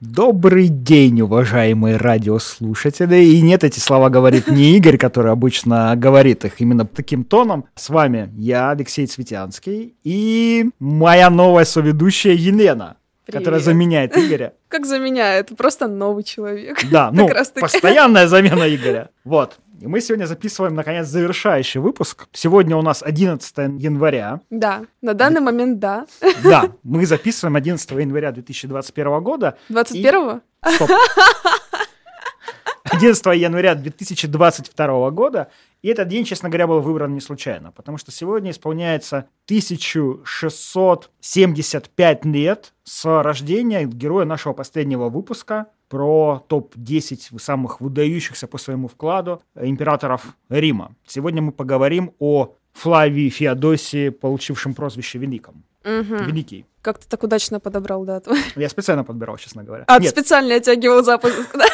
Добрый день, уважаемые радиослушатели. И нет, эти слова говорит не Игорь, который обычно говорит их именно таким тоном. С вами я, Алексей Цветянский, и моя новая соведущая Елена, Привет. которая заменяет Игоря. Как заменяет? Просто новый человек. Да, ну, постоянная замена Игоря. Вот. И мы сегодня записываем, наконец, завершающий выпуск. Сегодня у нас 11 января. Да, на данный момент да. Да, мы записываем 11 января 2021 года. 21-го? Стоп. 11 января 2022 года. И этот день, честно говоря, был выбран не случайно, потому что сегодня исполняется 1675 лет с рождения героя нашего последнего выпуска про топ-10 самых выдающихся по своему вкладу императоров Рима. Сегодня мы поговорим о Флавии Феодосии, получившем прозвище Великом. Мгм. Великий. Как ты так удачно подобрал дату. Я специально подбирал, честно говоря. А, ты Нет, специально оттягивал запуск, да?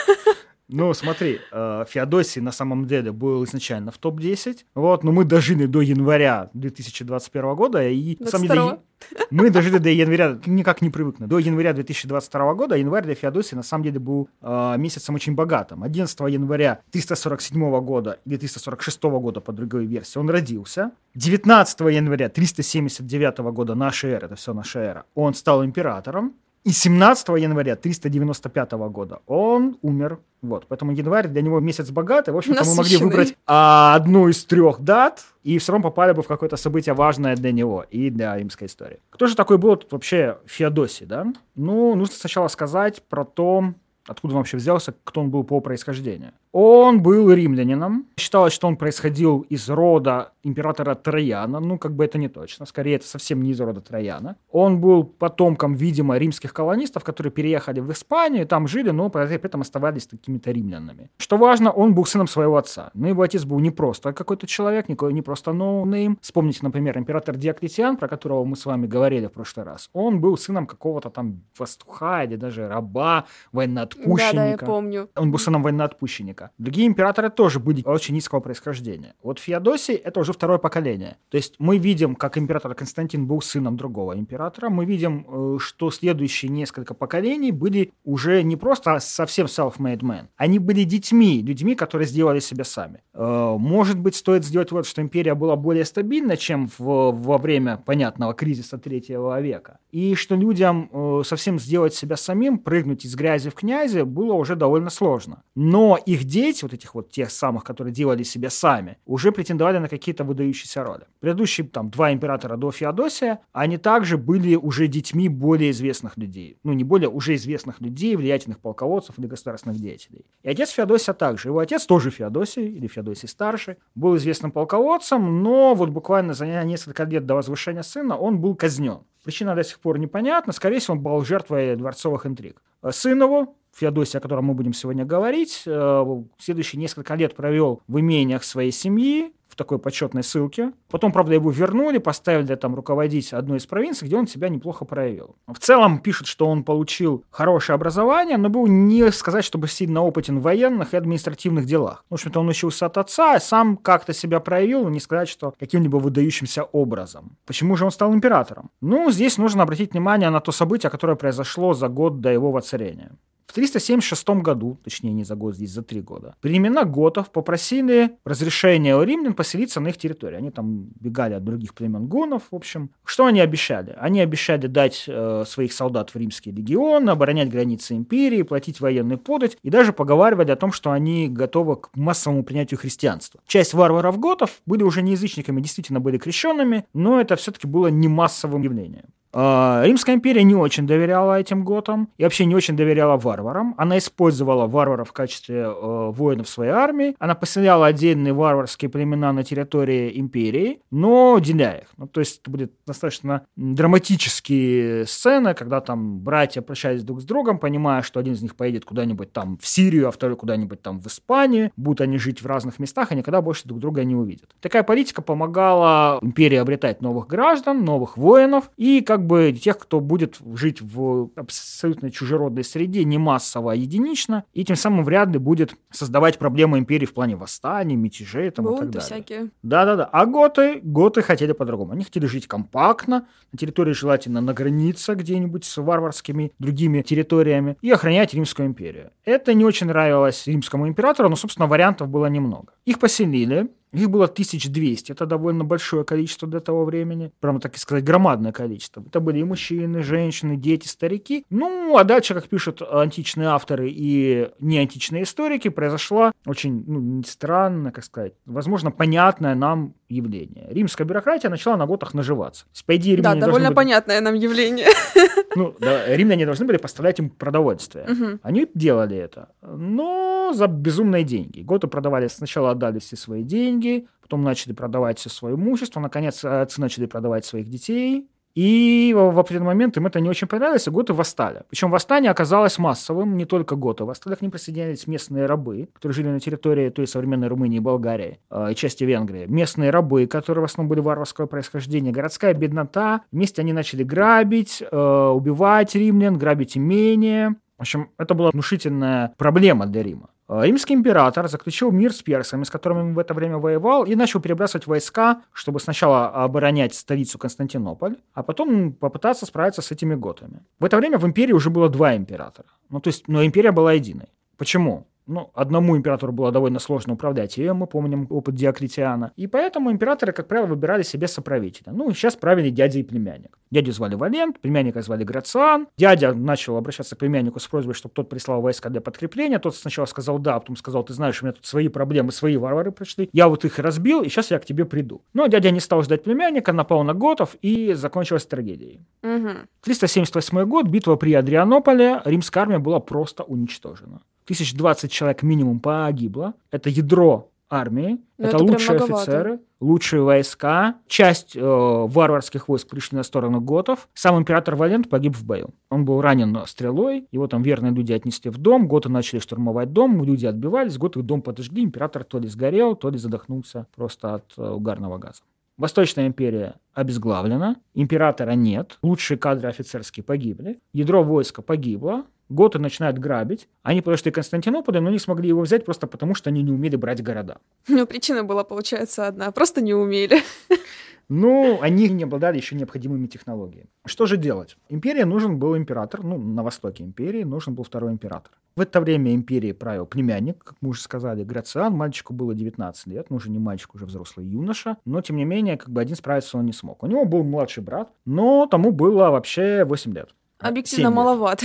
Ну, смотри, э, Феодосий на самом деле был изначально в топ-10, вот, но мы дожили до января 2021 года, и на самом деле 22-го? мы дожили до января, никак не привыкну, до января 2022 года, а январь для Феодосии на самом деле был э, месяцем очень богатым. 11 января 347 года или 346 года по другой версии он родился. 19 января 379 года нашей эры, это все наша эра, он стал императором. И 17 января 395 года он умер. Вот, поэтому январь для него месяц богатый. В общем-то, мы могли выбрать а, одну из трех дат, и все равно попали бы в какое-то событие важное для него и для римской истории. Кто же такой был тут вообще Феодосий, да? Ну, нужно сначала сказать про то, откуда он вообще взялся, кто он был по происхождению. Он был римлянином. Считалось, что он происходил из рода императора Траяна. Ну, как бы это не точно. Скорее, это совсем не из рода Траяна. Он был потомком, видимо, римских колонистов, которые переехали в Испанию, там жили, но при этом оставались такими-то римлянами. Что важно, он был сыном своего отца. Но его отец был не просто какой-то человек, никакой не просто no-name. Вспомните, например, император Диоклетиан, про которого мы с вами говорили в прошлый раз. Он был сыном какого-то там пастуха или даже раба, военноотпущенника. Да, да, я помню. Он был сыном военноотпущенника. Другие императоры тоже были очень низкого происхождения. Вот Феодосий – это уже второе поколение. То есть мы видим, как император Константин был сыном другого императора. Мы видим, э, что следующие несколько поколений были уже не просто совсем self-made men. Они были детьми, людьми, которые сделали себя сами. Э, Может быть, стоит сделать вот, что империя была более стабильна, чем в- во время понятного кризиса третьего века. И что людям э, совсем сделать себя самим, прыгнуть из грязи в князи, было уже довольно сложно. Но их дети, вот этих вот тех самых, которые делали себя сами, уже претендовали на какие-то выдающиеся роли. Предыдущие там два императора до Феодосия, они также были уже детьми более известных людей. Ну, не более, уже известных людей, влиятельных полководцев или государственных деятелей. И отец Феодосия также. Его отец тоже Феодосий, или Феодосий старший, был известным полководцем, но вот буквально за несколько лет до возвышения сына он был казнен. Причина до сих пор непонятна. Скорее всего, он был жертвой дворцовых интриг. Э, Сын его, Феодосий, о котором мы будем сегодня говорить, э, следующие несколько лет провел в имениях своей семьи, в такой почетной ссылке. Потом, правда, его вернули, поставили там руководить одной из провинций, где он себя неплохо проявил. В целом пишут, что он получил хорошее образование, но был не сказать, чтобы сильно опытен в военных и административных делах. В общем-то, он учился от отца, а сам как-то себя проявил, но не сказать, что каким-либо выдающимся образом. Почему же он стал императором? Ну, здесь нужно обратить внимание на то событие, которое произошло за год до его воцарения. В 376 году, точнее не за год, здесь за три года, племена готов попросили разрешения у римлян поселиться на их территории. Они там бегали от других племен гунов, в общем. Что они обещали? Они обещали дать э, своих солдат в римский легион, оборонять границы империи, платить военный подать, и даже поговаривали о том, что они готовы к массовому принятию христианства. Часть варваров-готов были уже не язычниками, действительно были крещенными, но это все-таки было не массовым явлением. А, Римская империя не очень доверяла этим готам и вообще не очень доверяла варварам. Она использовала варваров в качестве э, воинов своей армии. Она поселяла отдельные варварские племена на территории империи, но деля их. Ну, то есть это будет достаточно драматические сцены, когда там братья прощались друг с другом, понимая, что один из них поедет куда-нибудь там в Сирию, а второй куда-нибудь там в Испанию. Будут они жить в разных местах и никогда больше друг друга не увидят. Такая политика помогала империи обретать новых граждан, новых воинов и как как бы тех, кто будет жить в абсолютно чужеродной среде, не массово, а единично, и тем самым вряд ли будет создавать проблемы империи в плане восстаний, мятежей там, и так Бунты далее. всякие. Да-да-да. А готы, готы хотели по-другому. Они хотели жить компактно, на территории желательно на границе где-нибудь с варварскими другими территориями и охранять Римскую империю. Это не очень нравилось римскому императору, но, собственно, вариантов было немного. Их поселили, их было 1200, это довольно большое количество для того времени, прямо так и сказать, громадное количество. Это были и мужчины, женщины, дети, старики. Ну, а дальше, как пишут античные авторы и неантичные историки, произошла очень ну, странно, как сказать, возможно, понятное нам явление. Римская бюрократия начала на готах наживаться. Есть, По идее, Да, довольно были- понятное нам явление. ну, да, римляне должны были поставлять им продовольствие. Мгм. Они делали это, но за безумные деньги. Готы продавали, сначала отдали все свои деньги, потом начали продавать все свое имущество, наконец отцы начали продавать своих детей. И в определенный момент им это не очень понравилось, и готы восстали. Причем восстание оказалось массовым, не только готы. Восстали к ним присоединялись местные рабы, которые жили на территории той современной Румынии и Болгарии, э, и части Венгрии. Местные рабы, которые в основном были варварского происхождения, городская беднота. Вместе они начали грабить, э, убивать римлян, грабить имения. В общем, это была внушительная проблема для Рима. Э, Римский император заключил мир с персами, с которыми в это время воевал, и начал перебрасывать войска, чтобы сначала оборонять столицу Константинополь, а потом попытаться справиться с этими готами. В это время в империи уже было два императора. Ну, то есть, но империя была единой. Почему? Ну, одному императору было довольно сложно управлять ее, мы помним опыт Диоклетиана. И поэтому императоры, как правило, выбирали себе соправителя. Ну, сейчас правили дядя и племянник. Дядю звали Валент, племянника звали Грациан. Дядя начал обращаться к племяннику с просьбой, чтобы тот прислал войска для подкрепления. Тот сначала сказал да, а потом сказал, ты знаешь, у меня тут свои проблемы, свои варвары пришли. Я вот их разбил, и сейчас я к тебе приду. Но дядя не стал ждать племянника, напал на готов, и закончилась трагедией. Мгм. 378 год, битва при Адрианополе, римская армия была просто уничтожена. 1020 человек минимум погибло. Это ядро армии, Ну, это, это лучшие офицеры, лучшие войска. Часть э, варварских войск пришли на сторону готов. Сам император Валент погиб в бою. Он был ранен стрелой, его там верные люди отнесли в дом, готы начали штурмовать дом, люди отбивались, готы дом подожгли, император то ли сгорел, то ли задохнулся просто от э, угарного газа. Восточная империя обезглавлена, императора нет, лучшие кадры офицерские погибли, ядро войска погибло, готы начинают грабить. Они подошли к Константинополю, но не смогли его взять просто потому, что они не умели брать города. Ну, причина была, получается, одна. Просто не умели. Ну, они не обладали еще необходимыми технологиями. Что же делать? Империи нужен был император, ну, на востоке империи нужен был второй император. В это время империей правил племянник, как мы уже сказали, Грациан. Мальчику было 19 лет, ну, уже не мальчик, уже взрослый юноша. Но, тем не менее, как бы один справиться он не смог. У него был младший брат, но тому было вообще 8 лет. Объективно 7 лет.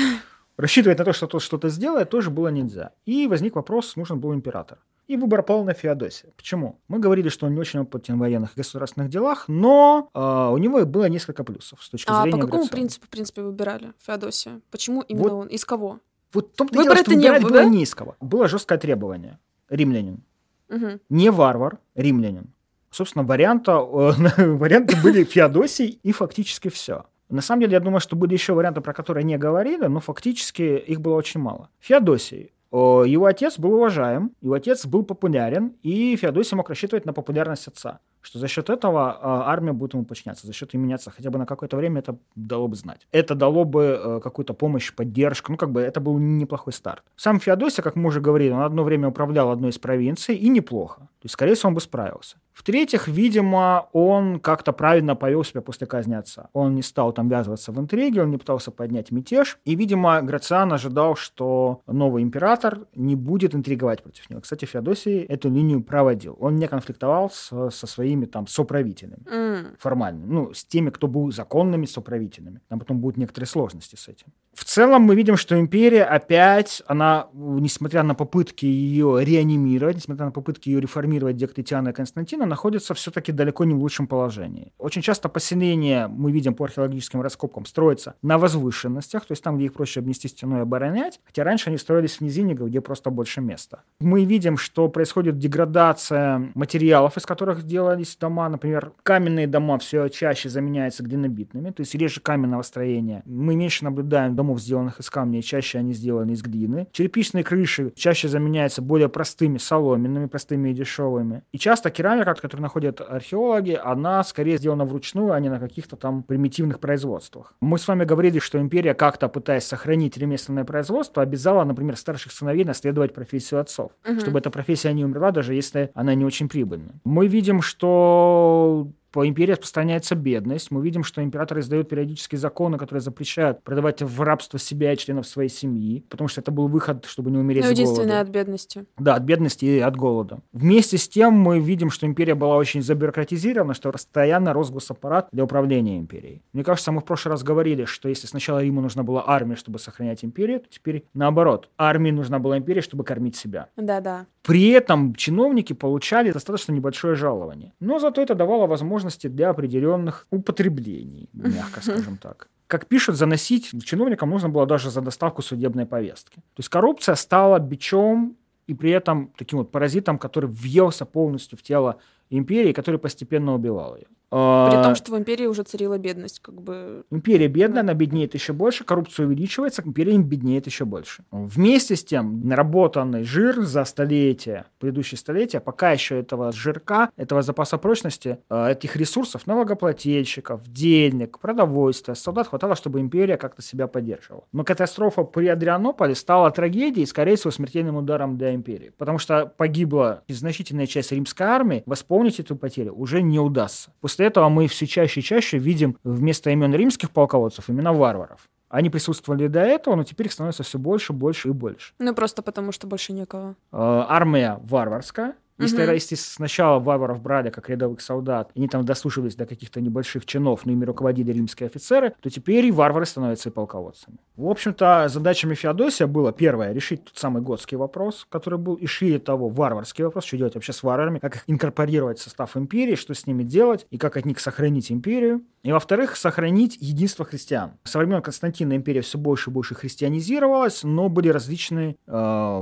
Рассчитывать на то, что тот что-то сделает, тоже было нельзя. И возник вопрос, нужен был император. И выбор пал на Феодосия. Почему? Мы говорили, что он не очень опытен в военных и государственных делах, но э, у него было несколько плюсов с точки А зрения по какому Грациана. принципу, в принципе, выбирали Феодосия? Почему именно Вот. он? Из кого? Вот в том-то дело, что выбирать было, да? не из кого. Было жесткое требование. Римлянин. Мгм. Не варвар, римлянин. Собственно, варианта, э, варианты были Феодосий и фактически все. На самом деле, я думаю, что были еще варианты, про которые не говорили, но фактически их было очень мало. Феодосий. Его отец был уважаем, его отец был популярен, и Феодосий мог рассчитывать на популярность отца, что за счет этого э, армия будет ему подчиняться, за счет и меняться хотя бы на какое-то время это дало бы знать. Это дало бы э, какую-то помощь, поддержку, ну как бы это был неплохой старт. Сам Феодосий, как мы уже говорили, он одно время управлял одной из провинций, и неплохо. То есть, скорее всего, он бы справился. В-третьих, видимо, он как-то правильно повел себя после казни отца. Он не стал там ввязываться в интриги, он не пытался поднять мятеж. И, видимо, Грациан ожидал, что новый император не будет интриговать против него. Кстати, Феодосий эту линию проводил. Он не конфликтовал с- со своими там соправителями М. формально, ну, с теми, кто был законными соправителями. Там потом будут некоторые сложности с этим. В целом мы видим, что империя опять, она, несмотря на попытки ее реанимировать, несмотря на попытки ее реформировать Диоклетиана и Константина, находится все-таки далеко не в лучшем положении. Очень часто поселения, мы видим по археологическим раскопкам, строятся на возвышенностях, то есть там, где их проще обнести стеной и оборонять, хотя раньше они строились в низине, где просто больше места. Мы видим, что происходит деградация материалов, из которых делались дома. Например, каменные дома все чаще заменяются глинобитными, то есть реже каменного строения. Мы меньше наблюдаем домов, сделанных из камня, и чаще они сделаны из глины. Черепичные крыши чаще заменяются более простыми соломенными, простыми и дешевыми. дешевыми. И часто керамика, которую находят археологи, она скорее сделана вручную, а не на каких-то там примитивных производствах. Мы с вами говорили, что империя как-то, пытаясь сохранить ремесленное производство, обязала, например, старших сыновей наследовать профессию отцов, угу. чтобы эта профессия не умерла, даже если она не очень прибыльна. Мы видим, что что по империи распространяется бедность. Мы видим, что императоры издают периодические законы, которые запрещают продавать в рабство себя и членов своей семьи, потому что это был выход, чтобы не умереть ну, с голода. от бедности. Да, от бедности и от голода. Вместе с тем мы видим, что империя была очень забюрократизирована, что постоянно рос госаппарат для управления империей. Мне кажется, мы в прошлый раз говорили, что если сначала Риму нужна была армия, чтобы сохранять империю, то теперь наоборот. Армии нужна была империя, чтобы кормить себя. Да-да. При этом чиновники получали достаточно небольшое жалование. Но зато это давало возможности для определенных употреблений, мягко скажем так. Как пишут, заносить чиновникам нужно было даже за доставку судебной повестки. То есть коррупция стала бичом и при этом таким вот паразитом, который въелся полностью в тело империи, который постепенно убивал ее. При том, что в империи уже царила бедность, как бы. Империя бедная, она беднеет еще больше, коррупция увеличивается, империя беднеет еще больше. Вместе с тем, наработанный жир за столетия, предыдущие столетия, пока еще этого жирка, этого запаса прочности, э, этих ресурсов, налогоплательщиков, денег, продовольствия, солдат хватало, чтобы империя как-то себя поддерживала. Но катастрофа при Адрианополе стала трагедией, скорее всего, смертельным ударом для империи. Потому что погибла значительная часть римской армии, восполнить эту потерю уже не удастся. После После этого мы все чаще и чаще видим вместо имен римских полководцев имена варваров. Они присутствовали до этого, но теперь их становится все больше, больше и больше. Ну, просто потому, что больше некого. Э, армия варварская, если, угу. если сначала варваров брали как рядовых солдат, они там дослушивались до каких-то небольших чинов, но ими руководили римские офицеры, то теперь и варвары становятся и полководцами. В общем-то, задачами Феодосия было, первое, решить тот самый готский вопрос, который был, и шире того, варварский вопрос, что делать вообще с варварами, как их инкорпорировать в состав империи, что с ними делать, и как от них сохранить империю. И, во-вторых, сохранить единство христиан. Со времен Константина империя все больше и больше христианизировалась, но были различные э,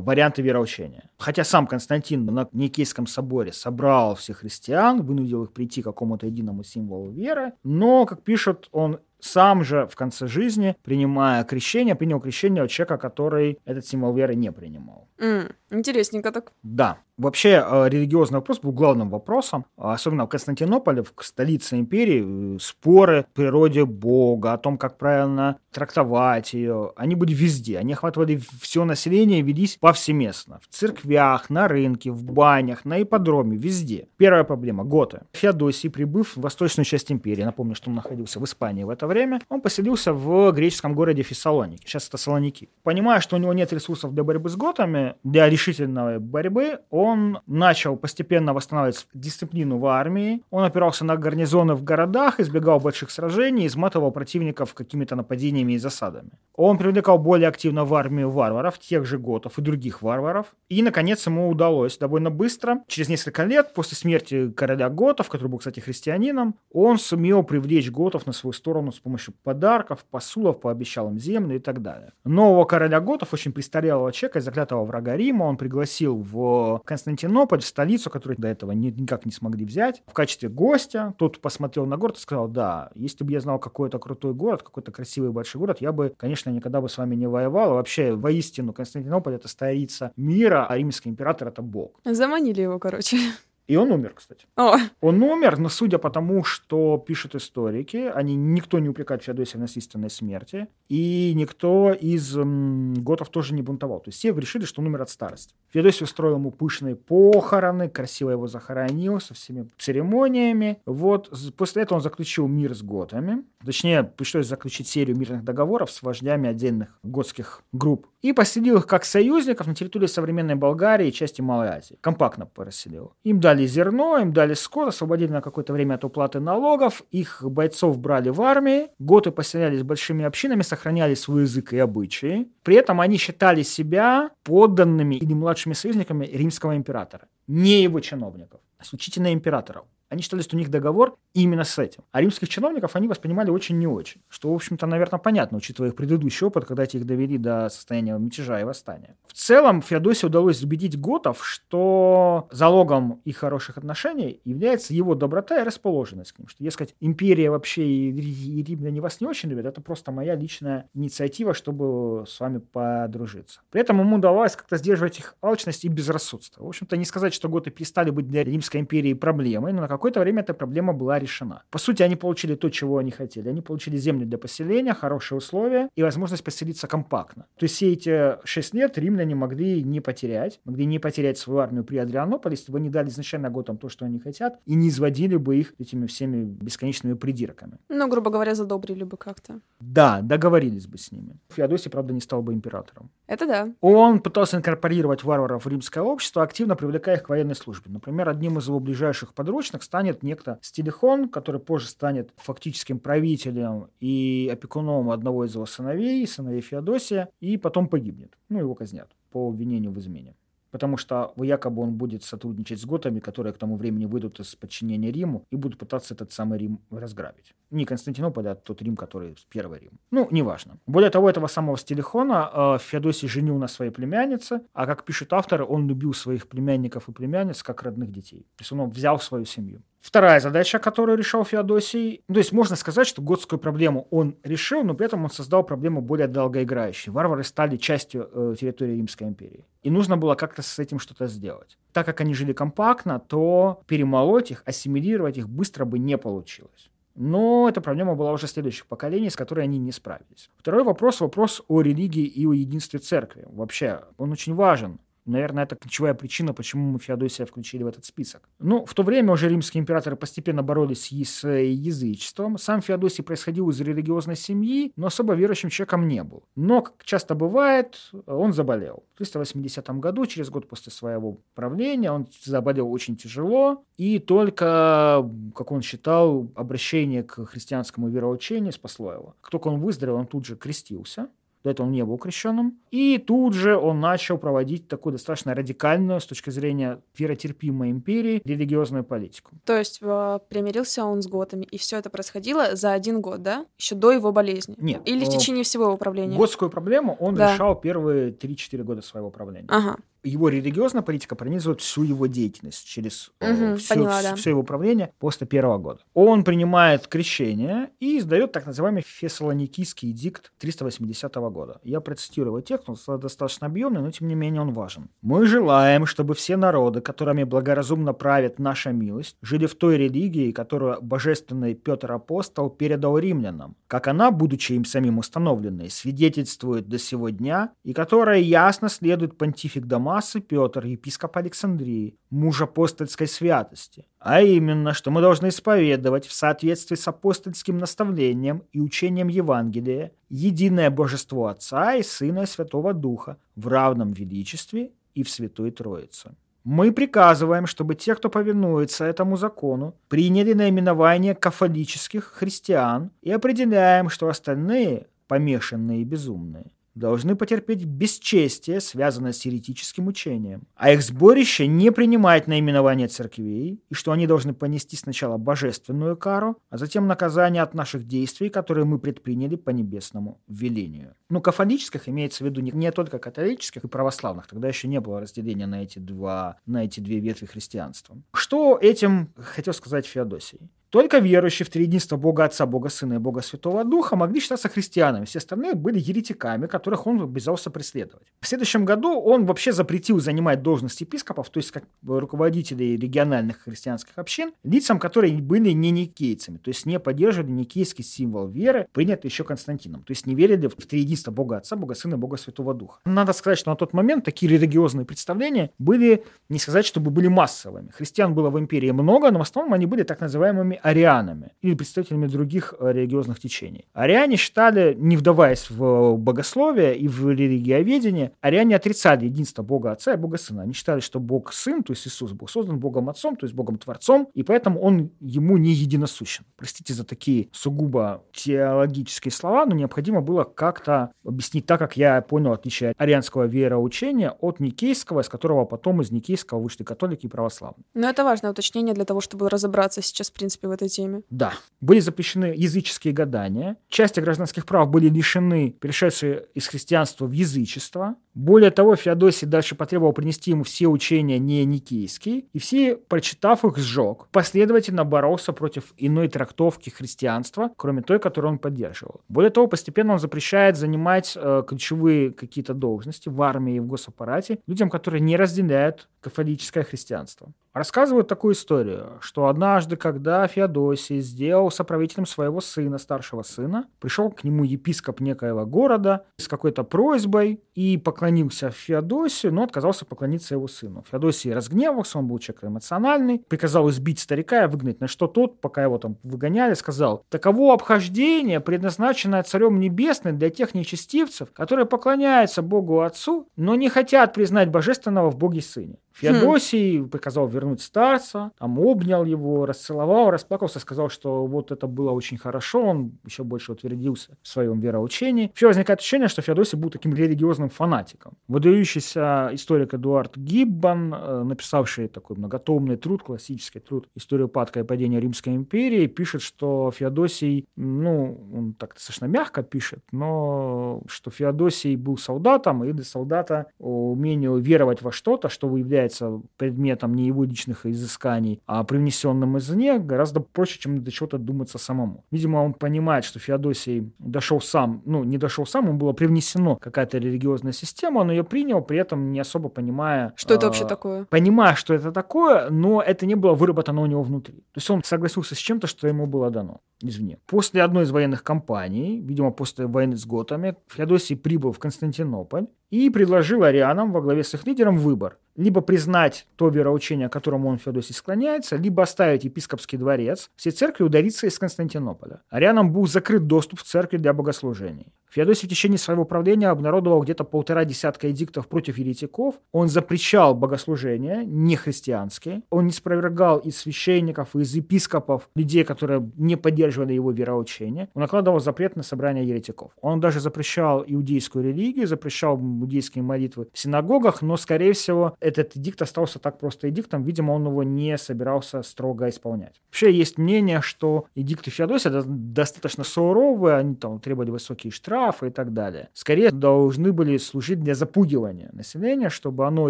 варианты вероучения. Хотя сам Константин на Никейском соборе собрал всех христиан, вынудил их прийти к какому-то единому символу веры, но, как пишут, он сам же в конце жизни, принимая крещение, принял крещение от человека, который этот символ веры не принимал. Mm, интересненько так. Да. Вообще э, религиозный вопрос был главным вопросом, особенно в Константинополе, в столице империи, э, споры о природе Бога, о том, как правильно трактовать ее. Они были везде, они охватывали все население, велись повсеместно. В церквях, на рынке, в банях, на ипподроме, везде. Первая проблема – готы. Феодосий, прибыв в восточную часть империи, напомню, что он находился в Испании в это время, он поселился в греческом городе Фессалоники, сейчас это Салоники. Понимая, что у него нет ресурсов для борьбы с готами, для решительной борьбы, он он начал постепенно восстанавливать дисциплину в армии, он опирался на гарнизоны в городах, избегал больших сражений, изматывал противников какими-то нападениями и засадами. Он привлекал более активно в армию варваров, тех же готов и других варваров. И, наконец, ему удалось довольно быстро, через несколько лет после смерти короля готов, который был, кстати, христианином, он сумел привлечь готов на свою сторону с помощью подарков, посулов, пообещал им землю и так далее. Нового короля готов, очень престарелого человека, заклятого врага Рима, он пригласил в Константинополь, столицу, которую до этого ни, никак не смогли взять, в качестве гостя. Тот посмотрел на город и сказал, да, если бы я знал какой-то крутой город, какой-то красивый большой город, я бы, конечно, никогда бы с вами не воевал. Вообще, воистину, Константинополь — это столица мира, а римский император — это бог. Заманили его, короче. И он умер, кстати. О. Он умер, но судя по тому, что пишут историки, они никто не упрекает Феодосия в насильственной смерти, и никто из м, готов тоже не бунтовал. То есть все решили, что он умер от старости. Феодосий устроил ему пышные похороны, красиво его захоронил со всеми церемониями. Вот после этого он заключил мир с готами. Точнее, пришлось заключить серию мирных договоров с вождями отдельных готских групп. И поселил их как союзников на территории современной Болгарии и части Малой Азии. Компактно поселил. Им дали дали зерно, им дали скот, освободили на какое-то время от уплаты налогов, их бойцов брали в армии, готы поселялись большими общинами, сохраняли свой язык и обычаи. При этом они считали себя подданными или младшими союзниками римского императора, не его чиновников, а исключительно императора. Они считали, что у них договор именно с этим. А римских чиновников они воспринимали очень не очень. Что, в общем-то, наверное, понятно, учитывая их предыдущий опыт, когда их довели до состояния мятежа и восстания. В целом, Феодосию удалось убедить готов, что залогом их хороших отношений является его доброта и расположенность к ним. Что, дескать, империя вообще и, и римляне вас не очень любят, это просто моя личная инициатива, чтобы с вами подружиться. При этом ему удавалось как-то сдерживать их алчность и безрассудство. В общем-то, не сказать, что готы перестали быть для Римской империи проблемой, но на какое-то время эта проблема была решена. По сути, они получили то, чего они хотели. Они получили землю для поселения, хорошие условия и возможность поселиться компактно. То есть все эти шесть лет римляне могли не потерять, могли не потерять свою армию при Адрианополе, если бы они дали изначально готам то, что они хотят, и не изводили бы их этими всеми бесконечными придирками. Ну, грубо говоря, задобрили бы как-то. Да, договорились бы с ними. Феодосий, правда, не стал бы императором. Это да. Он пытался инкорпорировать варваров в римское общество, активно привлекая их к военной службе. Например, одним из его ближайших подручных станет некто Стилихон, который позже станет фактическим правителем и опекуном одного из его сыновей, сыновей Феодосия, и потом погибнет. Ну, его казнят по обвинению в измене потому что якобы он будет сотрудничать с готами, которые к тому времени выйдут из подчинения Риму и будут пытаться этот самый Рим разграбить. Не Константинополь, а тот Рим, который первый Рим. Ну, неважно. Более того, этого самого Стилихона э, Феодосий женил на своей племяннице, а как пишет автор, он любил своих племянников и племянниц как родных детей. То есть он взял свою семью. Вторая задача, которую решал Феодосий, то есть можно сказать, что готскую проблему он решил, но при этом он создал проблему более долгоиграющей. Варвары стали частью э, территории Римской империи. И нужно было как-то с этим что-то сделать. Так как они жили компактно, то перемолоть их, ассимилировать их быстро бы не получилось. Но эта проблема была уже следующих поколений, с которой они не справились. Второй вопрос – вопрос о религии и о единстве церкви. Вообще, он очень важен. Наверное, это ключевая причина, почему мы Феодосия включили в этот список. Ну, в то время уже римские императоры постепенно боролись с э, язычеством. Сам Феодосий происходил из религиозной семьи, но особо верующим человеком не был. Но, как часто бывает, он заболел. В 380 году, через год после своего правления, он заболел очень тяжело, и только, как он считал, обращение к христианскому вероучению спасло его. Как только он выздоровел, он тут же крестился, до этого он не был крещенным. И тут же он начал проводить такую достаточно радикальную с точки зрения веротерпимой империи религиозную политику. То есть э, примирился он с готами, и все это происходило за один год, да? Еще до его болезни? Нет. Или в течение всего его правления? Готскую проблему он Да. решал первые 3-4 года своего правления. Ага. Его религиозная политика пронизывает всю его деятельность через Мгм, все, поняла, да. его управление после первого года. Он принимает крещение и издает так называемый Фессалоникийский дикт 380 года. Я процитирую его текст, он достаточно объемный, но тем не менее он важен. «Мы желаем, чтобы все народы, которыми благоразумно правит наша милость, жили в той религии, которую божественный Петр Апостол передал римлянам, как она, будучи им самим установленной, свидетельствует до сего дня, и которая ясно следует понтифик Дамасы Петр, епископ Александрии, муж апостольской святости, а именно, что мы должны исповедовать в соответствии с апостольским наставлением и учением Евангелия единое божество Отца и Сына и Святого Духа в равном величестве и в Святой Троице. Мы приказываем, чтобы те, кто повинуется этому закону, приняли наименование кафолических христиан и определяем, что остальные, помешанные и безумные, должны потерпеть бесчестие, связанное с еретическим учением, а их сборище не принимает наименование церквей, и что они должны понести сначала божественную кару, а затем наказание от наших действий, которые мы предприняли по небесному велению. Ну, кафолических имеется в виду не, не только католических и православных, тогда еще не было разделения на эти, два, на эти две ветви христианства. Что этим хотел сказать Феодосий? Только верующие в триединство Бога Отца, Бога Сына и Бога Святого Духа могли считаться христианами. Все остальные были еретиками, которых он обязался преследовать. В следующем году он вообще запретил занимать должность епископов, то есть как руководителей региональных христианских общин, лицам, которые были не никейцами, то есть не поддерживали никейский символ веры, принятый еще Константином, то есть не верили в триединство Бога Отца, Бога Сына и Бога Святого Духа. Надо сказать, что на тот момент такие религиозные представления были, не сказать, чтобы были массовыми. Христиан было в империи много, но в основном они были так называемыми арианами или представителями других э, религиозных течений. Ариане считали, не вдаваясь в богословие и в религиоведение, ариане отрицали единство Бога Отца и Бога Сына. Они считали, что Бог Сын, то есть Иисус, был создан Богом Отцом, то есть Богом Творцом, и поэтому он ему не единосущен. Простите за такие сугубо теологические слова, но необходимо было как-то объяснить так, как я понял отличие арианского вероучения от никейского, из которого потом из никейского вышли католики и православные. Но это важное уточнение для того, чтобы разобраться сейчас, в принципе, в этой теме. Да. Были запрещены языческие гадания. Части гражданских прав были лишены перешедшие из христианства в язычество. Более того, Феодосий дальше потребовал принести ему все учения не никейские, и все, прочитав их, сжег. Последовательно боролся против иной трактовки христианства, кроме той, которую он поддерживал. Более того, постепенно он запрещает занимать э, ключевые какие-то должности в армии и в госаппарате людям, которые не разделяют католическое христианство. Рассказывают такую историю, что однажды, когда Феодосий сделал соправителем своего сына, старшего сына, пришел к нему епископ некоего города с какой-то просьбой и поклонился Феодосию, но отказался поклониться его сыну. Феодосий разгневался, он был человек эмоциональный, приказал избить старика и выгнать, на что тот, пока его там выгоняли, сказал, таково обхождение, предназначенное Царем Небесным для тех нечестивцев, которые поклоняются Богу Отцу, но не хотят признать Божественного в Боге Сыне. Феодосий хм. приказал вернуть старца, там обнял его, расцеловал, расплакался, сказал, что вот это было очень хорошо, он еще больше утвердился в своем вероучении. Вообще возникает ощущение, что Феодосий был таким религиозным фанатиком. Выдающийся историк Эдуард Гиббон, э, написавший такой многотомный труд, классический труд «История упадка и падения Римской империи», пишет, что Феодосий, ну, он так достаточно мягко пишет, но что Феодосий был солдатом, и для солдата умение веровать во что-то, что выявляет является предметом не его личных изысканий, а привнесенным извне, гораздо проще, чем до чего-то думаться самому. Видимо, он понимает, что Феодосий дошел сам, ну, не дошел сам, ему было привнесено какая-то религиозная система, он ее принял, при этом не особо понимая... Что э, это вообще такое? Понимая, что это такое, но это не было выработано у него внутри. То есть он согласился с чем-то, что ему было дано извне. После одной из военных кампаний, видимо, после войны с готами, Феодосий прибыл в Константинополь и предложил арианам во главе с их лидером выбор. Либо признать то вероучение, которому он, Феодосий, склоняется, либо оставить епископский дворец, все церкви удариться из Константинополя. Арианам был закрыт доступ в церкви для богослужений. Феодосий в течение своего правления обнародовал где-то полтора десятка эдиктов против еретиков. Он запрещал богослужения, не христианские. Он не спровергал из священников, из епископов, людей, которые не поддерживали его вероучение. Он накладывал запрет на собрание еретиков. Он даже запрещал иудейскую религию, запрещал иудейские молитвы в синагогах, но, скорее всего, этот эдикт остался так просто эдиктом. Видимо, он его не собирался строго исполнять. Вообще есть мнение, что эдикты Феодосия достаточно суровые, они там требовали высокие штрафы, и так далее. Скорее должны были служить для запугивания населения, чтобы оно,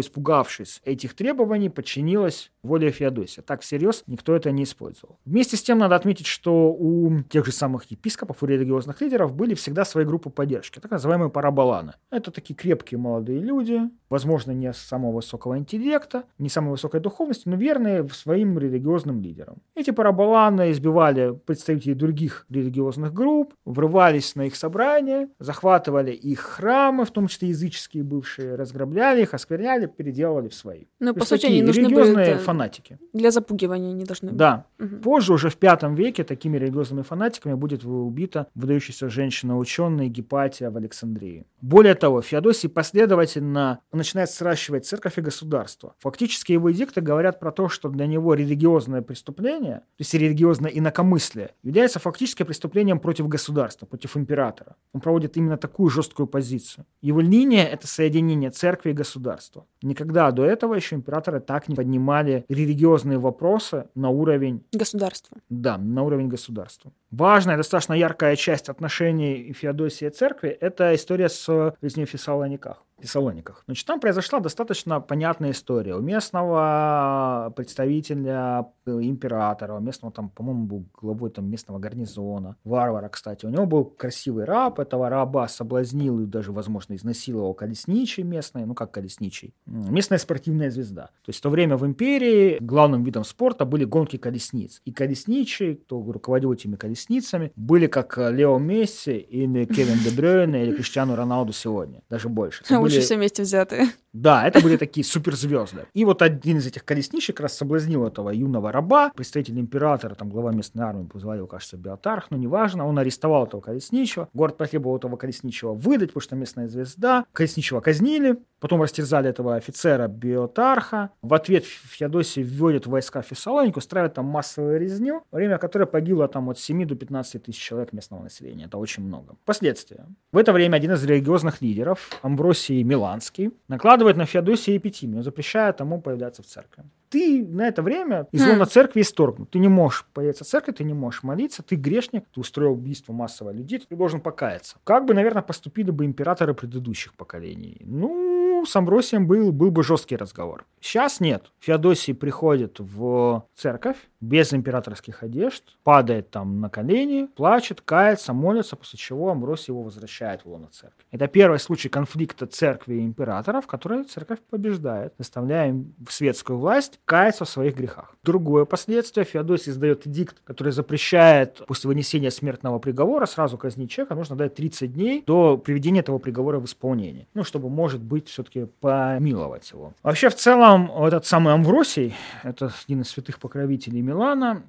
испугавшись этих требований, подчинилось воле Феодосия. Так всерьез никто это не использовал. Вместе с тем надо отметить, что тех же самых епископов, у религиозных лидеров были всегда свои группы поддержки, так называемые параболаны. Это такие крепкие молодые люди, возможно, не самого высокого интеллекта, не самой высокой духовности, но верные своим религиозным лидерам. Эти параболаны избивали представителей других религиозных групп, врывались на их собрания, захватывали их храмы, в том числе языческие бывшие, разграбляли их, оскверняли, переделывали в свои. Ну, по сути, они нужны религиозные были фанатики. Для запугивания они должны быть. Да. Угу. Позже, уже в пятом веке, такими религиозными фанатиками будет убита выдающаяся женщина-ученая Гепатия в Александрии. Более того, Феодосий последовательно начинает сращивать церковь и государство. Фактически его эдикты говорят про то, что для него религиозное преступление, то есть религиозное инакомыслие, является фактически преступлением против государства, против императора. Он проводит именно такую жесткую позицию. Его линия – это соединение церкви и государства. Никогда до этого еще императоры так не поднимали религиозные вопросы на уровень... Государства. Да, на уровень государства. Важная, достаточно яркая часть отношений Феодосии и церкви – это история с в Фессалониках. Фессалониках. Значит, там произошла достаточно понятная история. У местного представителя э, императора, у местного там, по-моему, был главой там местного гарнизона, варвара, кстати. У него был красивый раб, этого раба соблазнил и даже, возможно, изнасиловал колесничий местный, ну как колесничий, местная спортивная звезда. То есть в то время в империи главным видом спорта были гонки колесниц. И колесничий, кто руководил этими колесницами, были как Лео Месси или Кевин Де Брюйне или Криштиану Роналду сегодня, даже больше. Лучше все вместе взятые. Да, это были такие суперзвезды. И вот один из этих колесничек раз соблазнил этого юного раба, представитель императора, там глава местной армии, звали его, кажется, Биотарх, но неважно, он арестовал этого колесничего, город потребовал этого колесничего выдать, потому что местная звезда. Колесничего казнили, потом растерзали этого офицера Биотарха. В ответ Феодосий вводит войска в Фессалонику, устраивает там массовую резню, время которой погибло там от 7 до 15 тысяч человек местного населения. Это очень много. Последствия. В это время один из религиозных лидеров, Амбросий Миланский, накладывает на Феодосия эпитимию, запрещая тому появляться в церкви ты на это время из лона церкви исторгнут. Ты не можешь появиться в церкви, ты не можешь молиться, ты грешник, ты устроил убийство массового людей, ты должен покаяться. Как бы, наверное, поступили бы императоры предыдущих поколений? Ну, с Амбросием был, был бы жесткий разговор. Сейчас нет. Феодосий приходит в церковь без императорских одежд, падает там на колени, плачет, кается, молится, после чего Амбросий его возвращает в лоно церкви. Это первый случай конфликта церкви и императора, в которой церковь побеждает, заставляя светскую власть каяться в своих грехах. Другое последствие. Феодосий издает эдикт, который запрещает после вынесения смертного приговора сразу казнить человека. Нужно дать 30 дней до приведения этого приговора в исполнение. Ну, чтобы, может быть, все-таки помиловать его. Вообще, в целом, этот самый Амвросий, это один из святых покровителей Милана,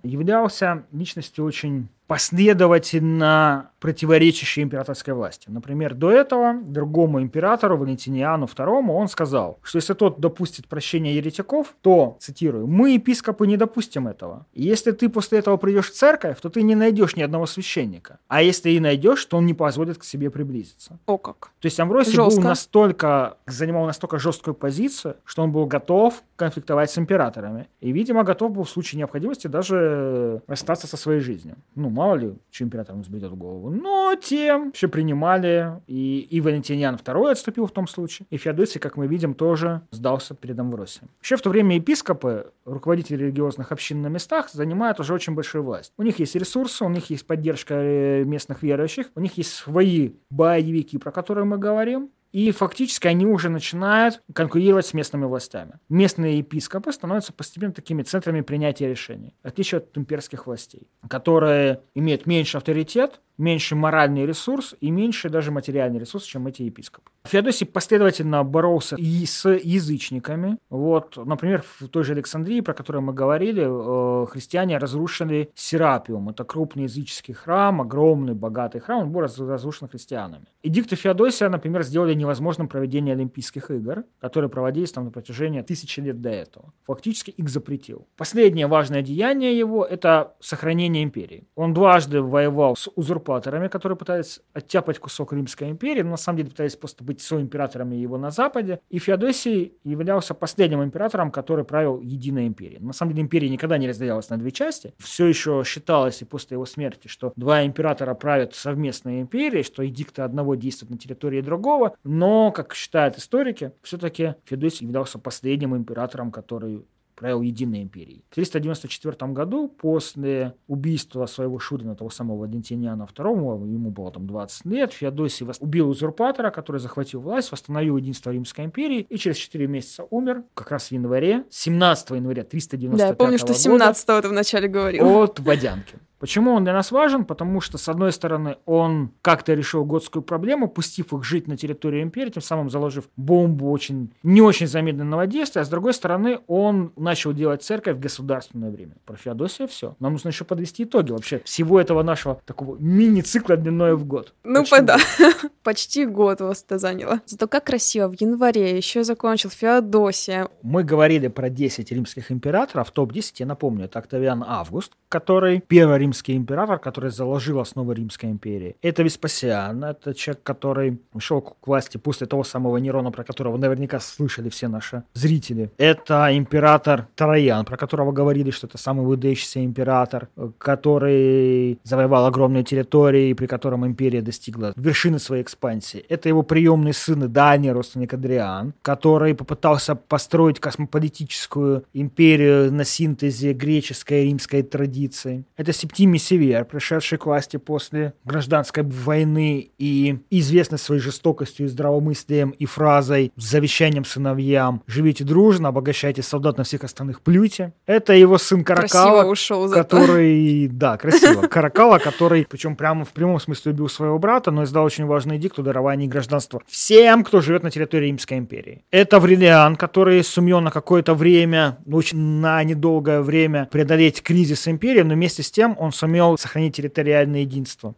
являлся личностью очень последовательно противоречащей императорской власти. Например, до этого другому императору, Валентиниану II, он сказал, что если тот допустит прощения еретиков, то, цитирую, «мы, епископы, не допустим этого. И если ты после этого придешь в церковь, то ты не найдешь ни одного священника. А если и найдешь, то он не позволит к себе приблизиться». О как. То есть Амвросий Жестко. был настолько, занимал настолько жесткую позицию, что он был готов конфликтовать с императорами. И, видимо, готов был в случае необходимости даже расстаться со своей жизнью. Ну, мало ли, что императорам взбредет в голову. Но тем все принимали, и, и Валентиниан II отступил в том случае, и Феодосий, как мы видим, тоже сдался перед Амвросием. Вообще в то время епископы, руководители религиозных общин на местах, занимают уже очень большую власть. У них есть ресурсы, у них есть поддержка э, местных верующих, у них есть свои боевики, про которые мы говорим, и фактически они уже начинают конкурировать с местными властями. Местные епископы становятся постепенно такими центрами принятия решений, в отличие от имперских властей, которые имеют меньше авторитет, меньше моральный ресурс и меньше даже материальный ресурс, чем эти епископы. Феодосий последовательно боролся и с язычниками. Вот, например, в той же Александрии, про которую мы говорили, э, христиане разрушили Серапиум. Это крупный языческий храм, огромный, богатый храм, он был разрушен христианами. Эдикты Феодосия, например, сделали невозможным проведение Олимпийских игр, которые проводились там на протяжении тысячи лет до этого. Фактически их запретил. Последнее важное деяние его – это сохранение империи. Он дважды воевал с узурпаторами, которые пытались оттяпать кусок Римской империи, но на самом деле пытались просто быть соимператорами его на Западе. И Феодосий являлся последним императором, который правил единой империей. На самом деле империя никогда не разделялась на две части. Все еще считалось и после его смерти, что два императора правят совместной империей, что эдикты одного действуют на территории другого. Но, как считают историки, все-таки Феодосий являлся последним императором, который правил Единой империей. В 394 году, после убийства своего Шурина, того самого Валентиниана II, ему было там 20 лет, Феодосий убил узурпатора, который захватил власть, восстановил единство Римской империи и через 4 месяца умер, как раз в январе, 17 января 395 Да, я помню, что 17-го ты вначале говорил. От Водянки. Почему он для нас важен? Потому что, с одной стороны, он как-то решил готскую проблему, пустив их жить на территории империи, тем самым заложив бомбу очень, не очень замедленного действия, а с другой стороны, он начал делать церковь в государственное время. Про Феодосия все. Нам нужно еще подвести итоги вообще всего этого нашего такого мини-цикла длиной в год. Ну, Почти да. Почти год вас это заняло. Зато как красиво, в январе еще закончил Феодосия. Мы говорили про 10 римских императоров, топ-10, я напомню, это Октавиан Август, который первый римский император, который заложил основы Римской империи. Это Веспасиан, это человек, который ушел к власти после того самого Нерона, про которого наверняка слышали все наши зрители. Это император Троян, про которого говорили, что это самый выдающийся император, который завоевал огромные территории, при котором империя достигла вершины своей экспансии. Это его приемный сын и дальний родственник Адриан, который попытался построить космополитическую империю на синтезе греческой и римской традиции. Это Септимий Север, пришедший к власти после гражданской войны и известный своей жестокостью и здравомыслием и фразой с завещанием сыновьям «Живите дружно, обогащайте солдат на всех остальных, плюйте». Это его сын Каракала, ушел который... Да, красиво. Каракала, который, причем прямо в прямом смысле убил своего брата, но издал очень важный дикт о даровании гражданства всем, кто живет на территории Римской империи. Это Аврелиан, который сумел на какое-то время, очень на недолгое время преодолеть кризис империи, но вместе с тем он сумел сохранить территориальное единство.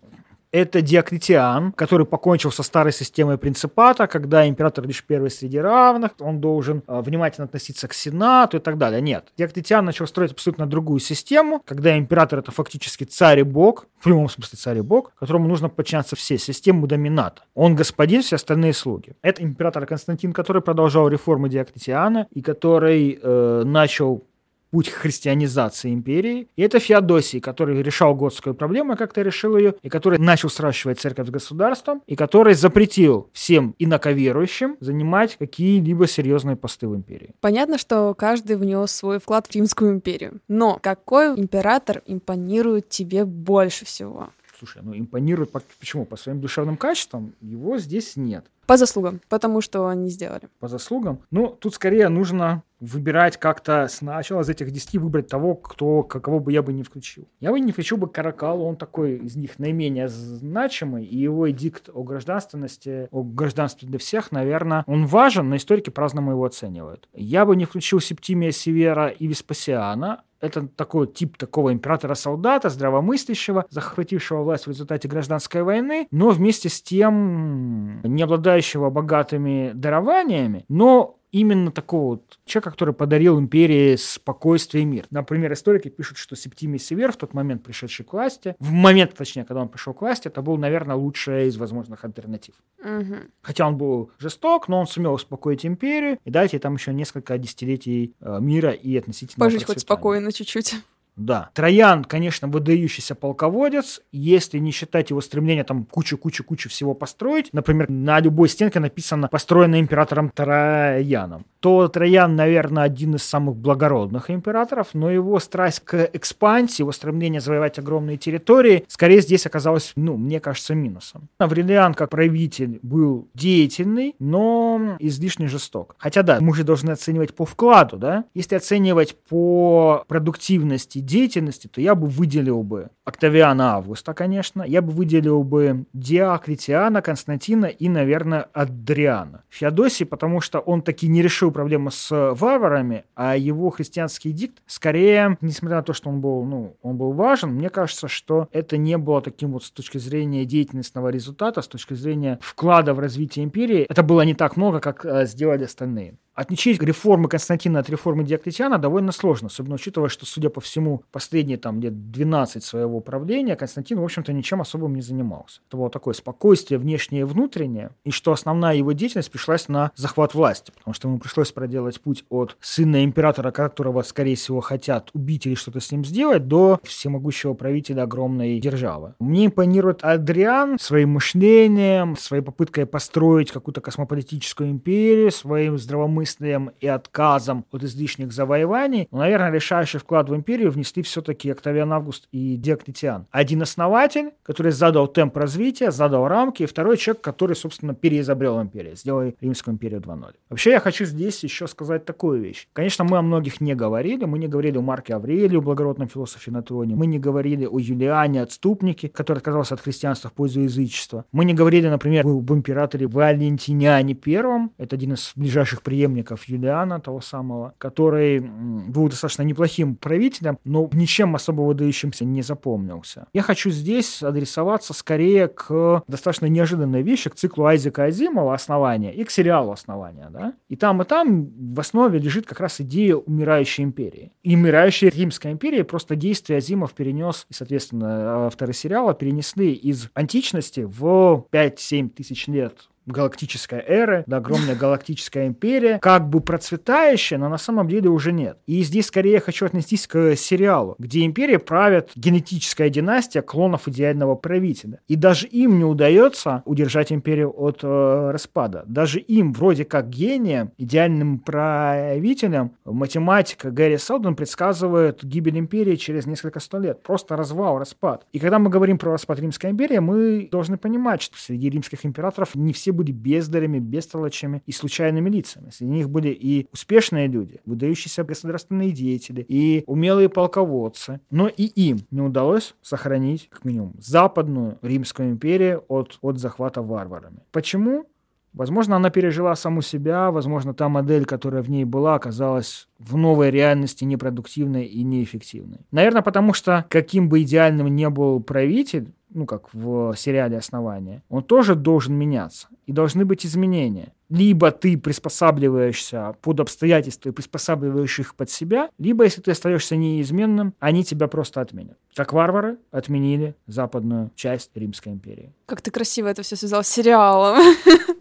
Это Диоклетиан, который покончил со старой системой принципата, когда император лишь первый среди равных, он должен э, внимательно относиться к сенату и так далее. Нет, Диоклетиан начал строить абсолютно другую систему, когда император это фактически царь и бог, в прямом смысле царь и бог, которому нужно подчиняться все, систему домината. Он господин, все остальные слуги. Это император Константин, который продолжал реформы Диоклетиана и который э, начал путь христианизации империи. И это Феодосий, который решал готскую проблему, как-то решил ее, и который начал сращивать церковь с государством, и который запретил всем инаковерующим занимать какие-либо серьезные посты в империи. Понятно, что каждый внес свой вклад в Римскую империю. Но какой император импонирует тебе больше всего? Слушай, ну импонирует почему? По своим душевным качествам его здесь нет. По заслугам, потому что они сделали. По заслугам? Ну, тут скорее нужно выбирать как-то сначала из этих десяти выбрать того, кто, кого бы я бы не включил. Я бы не включил бы Каракалу, он такой из них наименее значимый, и его эдикт о гражданственности, о гражданстве для всех, наверное, он важен, но историки по-разному его оценивают. Я бы не включил Септимия Севера и Веспасиана, это такой тип такого императора-солдата, здравомыслящего, захватившего власть в результате гражданской войны, но вместе с тем не обладающего богатыми дарованиями, но именно такого вот человека, который подарил империи спокойствие и мир. Например, историки пишут, что Септимий Север в тот момент, пришедший к власти, в момент, точнее, когда он пришел к власти, это был, наверное, лучшая из возможных альтернатив. Угу. Хотя он был жесток, но он сумел успокоить империю и дать ей там еще несколько десятилетий э, мира и относительно Пожить хоть спокойно чуть-чуть. Да. Троян, конечно, выдающийся полководец, если не считать его стремления там кучу-кучу-кучу всего построить. Например, на любой стенке написано «построено императором Трояном» то Троян, наверное, один из самых благородных императоров, но его страсть к экспансии, его стремление завоевать огромные территории, скорее здесь оказалось, ну, мне кажется, минусом. Аврелиан, как правитель, был деятельный, но излишне жесток. Хотя да, мы же должны оценивать по вкладу, да? Если оценивать по продуктивности деятельности, то я бы выделил бы Октавиана Августа, конечно, я бы выделил бы Диоклетиана, Константина и, наверное, Адриана. Феодосий, потому что он таки не решил решил проблему с варварами, а его христианский дикт, скорее, несмотря на то, что он был, ну, он был важен, мне кажется, что это не было таким вот с точки зрения деятельностного результата, с точки зрения вклада в развитие империи, это было не так много, как э, сделали остальные. Отличить реформы Константина от реформы Диоклетиана довольно сложно, особенно учитывая, что, судя по всему, последние там лет 12 своего правления Константин, в общем-то, ничем особым не занимался. Это было такое спокойствие внешнее и внутреннее, и что основная его деятельность пришлась на захват власти, потому что ему пришлось проделать путь от сына императора, которого, скорее всего, хотят убить или что-то с ним сделать, до всемогущего правителя огромной державы. Мне импонирует Адриан своим мышлением, своей попыткой построить какую-то космополитическую империю, своим здравомыслием легкомыслием и отказом от излишних завоеваний, но, наверное, решающий вклад в империю внесли все-таки Октавиан Август и Диоклетиан. Один основатель, который задал темп развития, задал рамки, и второй человек, который, собственно, переизобрел империю, сделал Римскую империю 2.0. Вообще, я хочу здесь еще сказать такую вещь. Конечно, мы о многих не говорили, мы не говорили о Марке Аврелию, благородном философе на троне, мы не говорили о Юлиане, отступнике, который отказался от христианства в пользу язычества. Мы не говорили, например, об императоре Валентиниане I, это один из ближайших преемников преемников Юлиана, того самого, который был достаточно неплохим правителем, но ничем особо выдающимся не запомнился. Я хочу здесь адресоваться скорее к достаточно неожиданной вещи, к циклу Айзека Азимова «Основания» и к сериалу «Основания». Да? И там, и там в основе лежит как раз идея умирающей империи. И умирающей Римской империи просто действие Азимов перенес, и, соответственно, авторы сериала перенесли из античности в 5-7 тысяч лет галактической эры, да, огромная галактическая империя, как бы процветающая, но на самом деле уже нет. И здесь скорее я хочу отнестись к сериалу, где империя правит генетическая династия клонов идеального правителя. И даже им не удается удержать империю от э, распада. Даже им, вроде как гением, идеальным правителем, математика Гэри Селдон предсказывает гибель империи через несколько сто лет. Просто развал, распад. И когда мы говорим про распад Римской империи, мы должны понимать, что среди римских императоров не все были бездарями, бестолочами и случайными лицами. Среди них были и успешные люди, выдающиеся государственные деятели, и умелые полководцы. Но и им не удалось сохранить, как минимум, западную Римскую империю от, от захвата варварами. Почему? Возможно, она пережила саму себя, возможно, та модель, которая в ней была, оказалась в новой реальности непродуктивной и неэффективной. Наверное, потому что каким бы идеальным ни был правитель, ну, как в сериале «Основание», он тоже должен меняться. И должны быть изменения. Либо ты приспосабливаешься под обстоятельства и приспосабливаешь их под себя, либо, если ты остаешься неизменным, они тебя просто отменят. Как варвары отменили западную часть Римской империи. Как ты красиво это все связал с сериалом.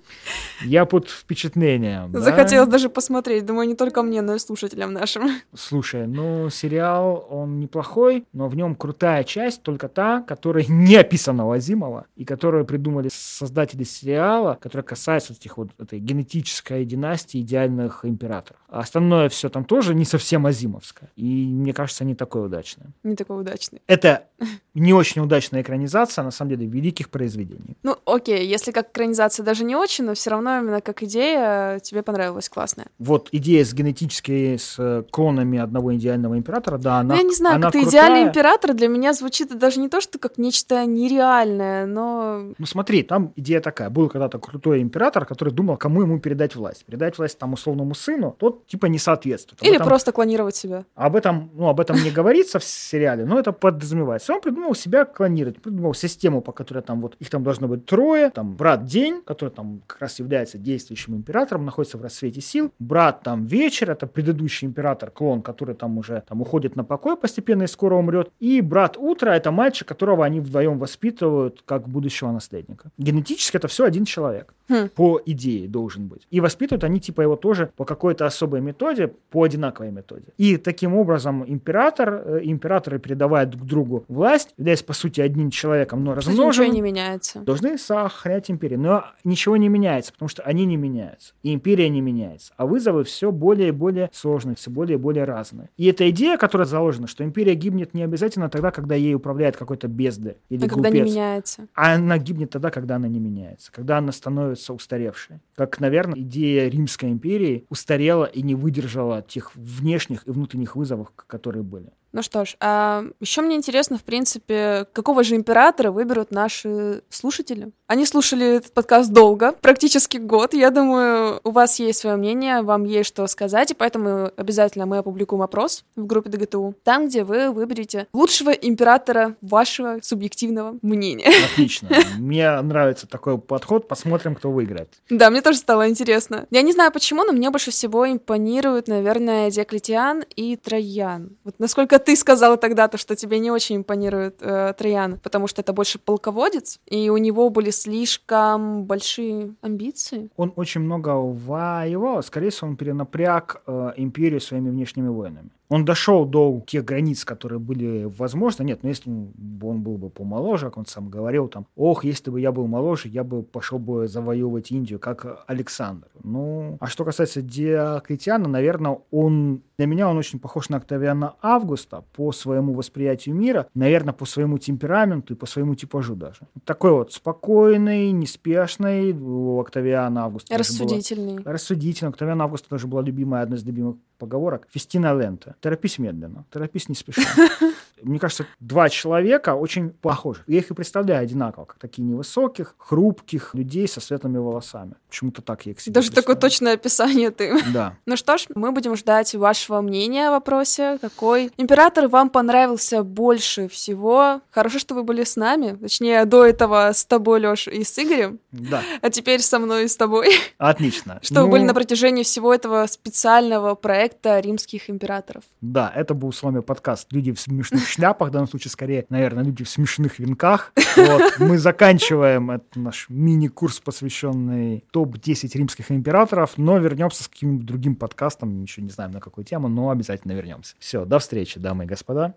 Я под впечатлением. Захотелось да? даже посмотреть. Думаю, не только мне, но и слушателям нашим. Слушай, ну, сериал, он неплохой, но в нем крутая часть только та, которая не описана у Азимова, и которую придумали создатели сериала, которая касается этих вот этой генетической династии идеальных императоров. А остальное все там тоже не совсем азимовское. И мне кажется, не такое удачное. Не такое удачное. Это не очень удачная экранизация, на самом деле, великих произведений. Ну, окей, если как экранизация даже не очень, но все равно именно как идея тебе понравилась классная. Вот идея с генетически, с э, клонами одного идеального императора, да, она ну, Я не знаю, она как крутая. идеальный император для меня звучит даже не то, что как нечто нереальное, но... Ну смотри, там идея такая. Был когда-то крутой император, который думал, кому ему передать власть. Передать власть там условному сыну, тот типа не соответствует. Об Или этом... просто клонировать себя. Об этом, ну, об этом не говорится в сериале, но это подразумевается. Он придумал себя клонировать, придумал систему, по которой там вот их там должно быть трое, там брат День, который там как раз является действующим императором, находится в рассвете сил, брат там Вечер, это предыдущий император, клон, который там уже там уходит на покой постепенно и скоро умрет, и брат Утро, это мальчик, которого они вдвоем воспитывают как будущего наследника. Генетически это все один человек. Хм. По идее должен быть. И воспитывают они типа его тоже по какой-то особой методе, по одинаковой методе. И таким образом император, э, императоры передавают друг другу власть, являясь по сути одним человеком, но размноженным. Ничего не меняется. Должны сохранять империю. Но ничего не меняется, потому что они не меняются. И империя не меняется. А вызовы все более и более сложные, все более и более разные. И эта идея, которая заложена, что империя гибнет не обязательно тогда, когда ей управляет какой-то бездарь или а глупец. когда не меняется. А она гибнет тогда, когда она не меняется. Когда она становится устаревшей. Как, наверное, идея Римской империи устарела и не выдержала тех внешних и внутренних вызовов, которые были. Ну что ж, а еще мне интересно, в принципе, какого же императора выберут наши слушатели? Они слушали этот подкаст долго, практически год. Я думаю, у вас есть свое мнение, вам есть что сказать, и поэтому обязательно мы опубликуем опрос в группе ДГТУ, там, где вы выберете лучшего императора вашего субъективного мнения. Отлично. Мне нравится такой подход. Посмотрим, кто выиграет. Да, мне тоже стало интересно. Я не знаю почему, но мне больше всего импонируют, наверное, Диоклетиан и Троян. Вот насколько ты сказала тогда-то, что тебе не очень импонирует э, Троян, потому что это больше полководец, и у него были слишком большие амбиции. Он очень много воевал, скорее всего, он перенапряг э, империю своими внешними войнами он дошел до тех границ, которые были возможны. Нет, ну если бы он был бы помоложе, как он сам говорил, там, ох, если бы я был моложе, я бы пошел бы завоевывать Индию, как Александр. Ну, а что касается Диоклетиана, наверное, он для меня он очень похож на Октавиана Августа по своему восприятию мира, наверное, по своему темпераменту и по своему типажу даже. Такой вот спокойный, неспешный у Октавиана Августа. Рассудительный. Была, рассудительный. Октавиан Августа даже была любимая, одна из любимых поговорок. Фестина лента. Торопись медленно, торопись не спеша. Мне кажется, два человека очень похожи. Я их и представляю одинаково, как такие невысоких, хрупких людей со светлыми волосами. Почему-то так я их себе Даже такое точное описание ты. Да. Ну что ж, мы будем ждать вашего мнения о вопросе. Какой император вам понравился больше всего? Хорошо, что вы были с нами. Точнее, до этого с тобой, Лёш, и с Игорем. Да. А теперь со мной и с тобой. Отлично. Что ну... вы были на протяжении всего этого специального проекта римских императоров. Да, это был с вами подкаст «Люди в смешных шляпах, в данном случае скорее, наверное, люди в смешных венках. Вот. Мы заканчиваем этот наш мини-курс, посвященный топ-10 римских императоров, но вернемся с каким-нибудь другим подкастом, еще не знаем на какую тему, но обязательно вернемся. Все, до встречи, дамы и господа.